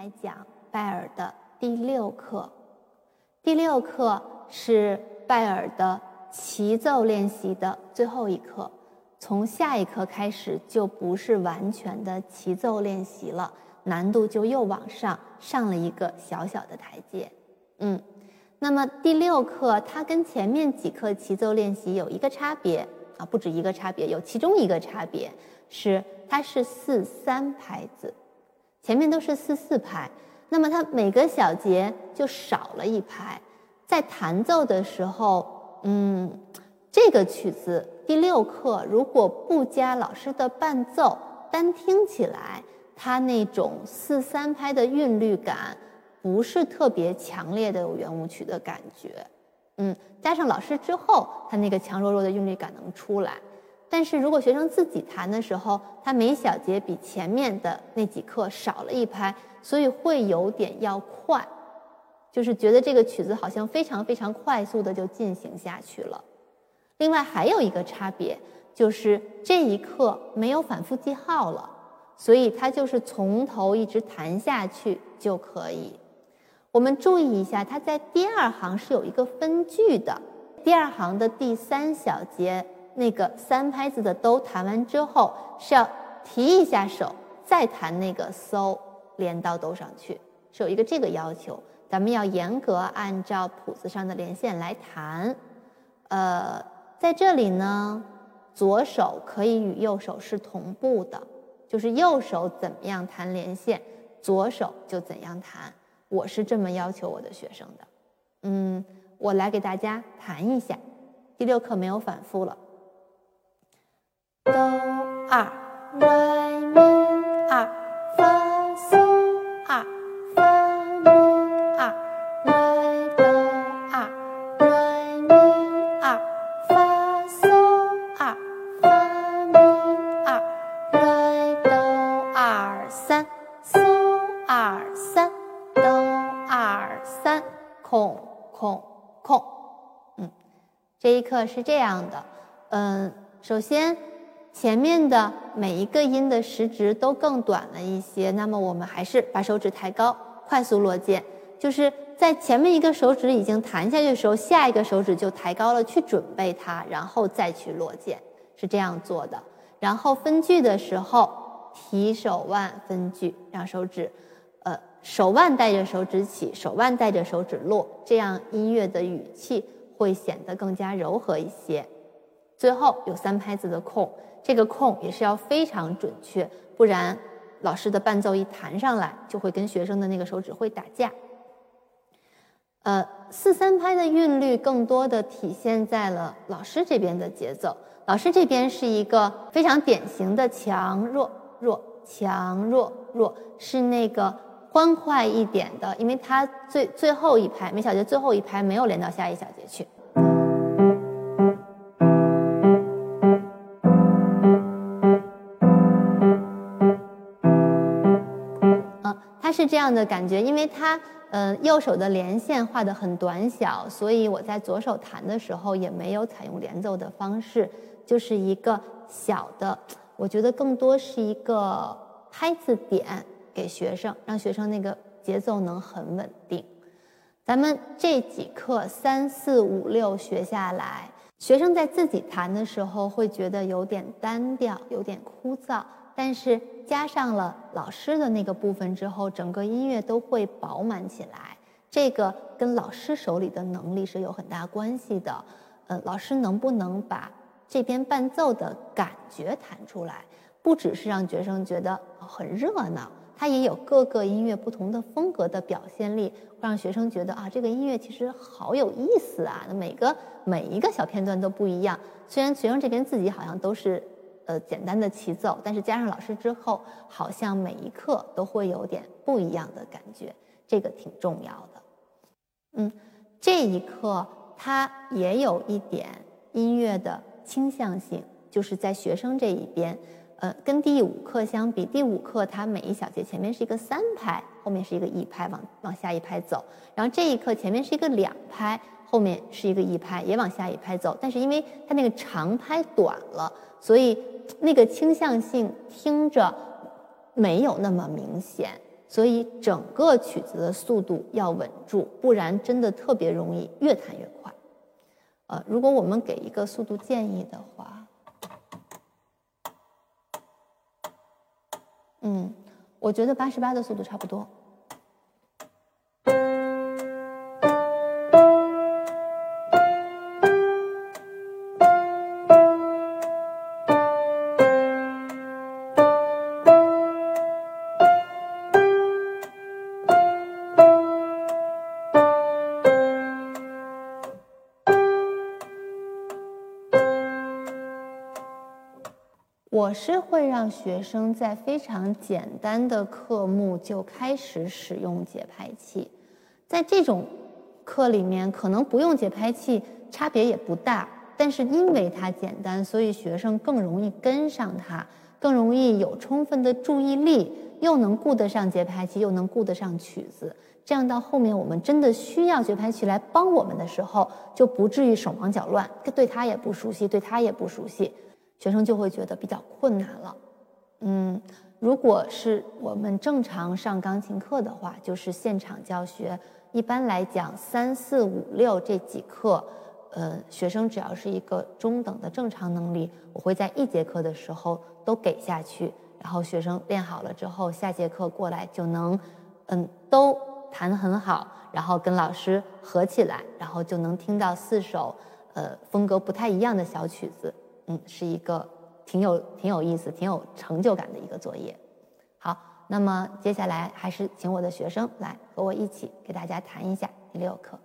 来讲拜尔的第六课。第六课是拜尔的齐奏练习的最后一课，从下一课开始就不是完全的齐奏练习了，难度就又往上上了一个小小的台阶。嗯，那么第六课它跟前面几课齐奏练习有一个差别啊，不止一个差别，有其中一个差别是它是四三拍子。前面都是四四拍，那么它每个小节就少了一拍。在弹奏的时候，嗯，这个曲子第六课如果不加老师的伴奏，单听起来，它那种四三拍的韵律感不是特别强烈的有圆舞曲的感觉。嗯，加上老师之后，它那个强弱弱的韵律感能出来。但是如果学生自己弹的时候，他每小节比前面的那几课少了一拍，所以会有点要快，就是觉得这个曲子好像非常非常快速的就进行下去了。另外还有一个差别，就是这一课没有反复记号了，所以它就是从头一直弹下去就可以。我们注意一下，它在第二行是有一个分句的，第二行的第三小节。那个三拍子的都弹完之后，是要提一下手，再弹那个 so 连到哆上去，是有一个这个要求。咱们要严格按照谱子上的连线来弹。呃，在这里呢，左手可以与右手是同步的，就是右手怎么样弹连线，左手就怎样弹。我是这么要求我的学生的。嗯，我来给大家弹一下。第六课没有反复了。哆二。来咪二。发嗦二。发咪二。来哆二。来咪二。发嗦二。发咪二。来哆二三。嗦二三。哆二三。空空空，嗯，这一课是这样的，嗯，首先。前面的每一个音的时值都更短了一些，那么我们还是把手指抬高，快速落键。就是在前面一个手指已经弹下去的时候，下一个手指就抬高了去准备它，然后再去落键，是这样做的。然后分句的时候，提手腕分句，让手指，呃，手腕带着手指起，手腕带着手指落，这样音乐的语气会显得更加柔和一些。最后有三拍子的空。这个空也是要非常准确，不然老师的伴奏一弹上来，就会跟学生的那个手指会打架。呃，四三拍的韵律更多的体现在了老师这边的节奏。老师这边是一个非常典型的强弱弱强弱弱，是那个欢快一点的，因为它最最后一拍每小节最后一拍没有连到下一小节去。是这样的感觉，因为它，呃，右手的连线画的很短小，所以我在左手弹的时候也没有采用连奏的方式，就是一个小的，我觉得更多是一个拍子点给学生，让学生那个节奏能很稳定。咱们这几课三四五六学下来，学生在自己弹的时候会觉得有点单调，有点枯燥。但是加上了老师的那个部分之后，整个音乐都会饱满起来。这个跟老师手里的能力是有很大关系的。呃，老师能不能把这边伴奏的感觉弹出来？不只是让学生觉得很热闹，它也有各个音乐不同的风格的表现力，让学生觉得啊，这个音乐其实好有意思啊。每个每一个小片段都不一样，虽然学生这边自己好像都是。呃，简单的齐奏，但是加上老师之后，好像每一课都会有点不一样的感觉，这个挺重要的。嗯，这一课它也有一点音乐的倾向性，就是在学生这一边，呃，跟第五课相比，第五课它每一小节前面是一个三拍，后面是一个一拍，往往下一拍走，然后这一课前面是一个两拍，后面是一个一拍，也往下一拍走，但是因为它那个长拍短了，所以。那个倾向性听着没有那么明显，所以整个曲子的速度要稳住，不然真的特别容易越弹越快。呃，如果我们给一个速度建议的话，嗯，我觉得八十八的速度差不多。我是会让学生在非常简单的科目就开始使用节拍器，在这种课里面可能不用节拍器差别也不大，但是因为它简单，所以学生更容易跟上它，更容易有充分的注意力，又能顾得上节拍器，又能顾得上曲子，这样到后面我们真的需要节拍器来帮我们的时候，就不至于手忙脚乱，对他也不熟悉，对他也不熟悉。学生就会觉得比较困难了，嗯，如果是我们正常上钢琴课的话，就是现场教学，一般来讲三四五六这几课，呃，学生只要是一个中等的正常能力，我会在一节课的时候都给下去，然后学生练好了之后，下节课过来就能，嗯，都弹得很好，然后跟老师合起来，然后就能听到四首，呃，风格不太一样的小曲子。嗯，是一个挺有挺有意思、挺有成就感的一个作业。好，那么接下来还是请我的学生来和我一起给大家谈一下第六课。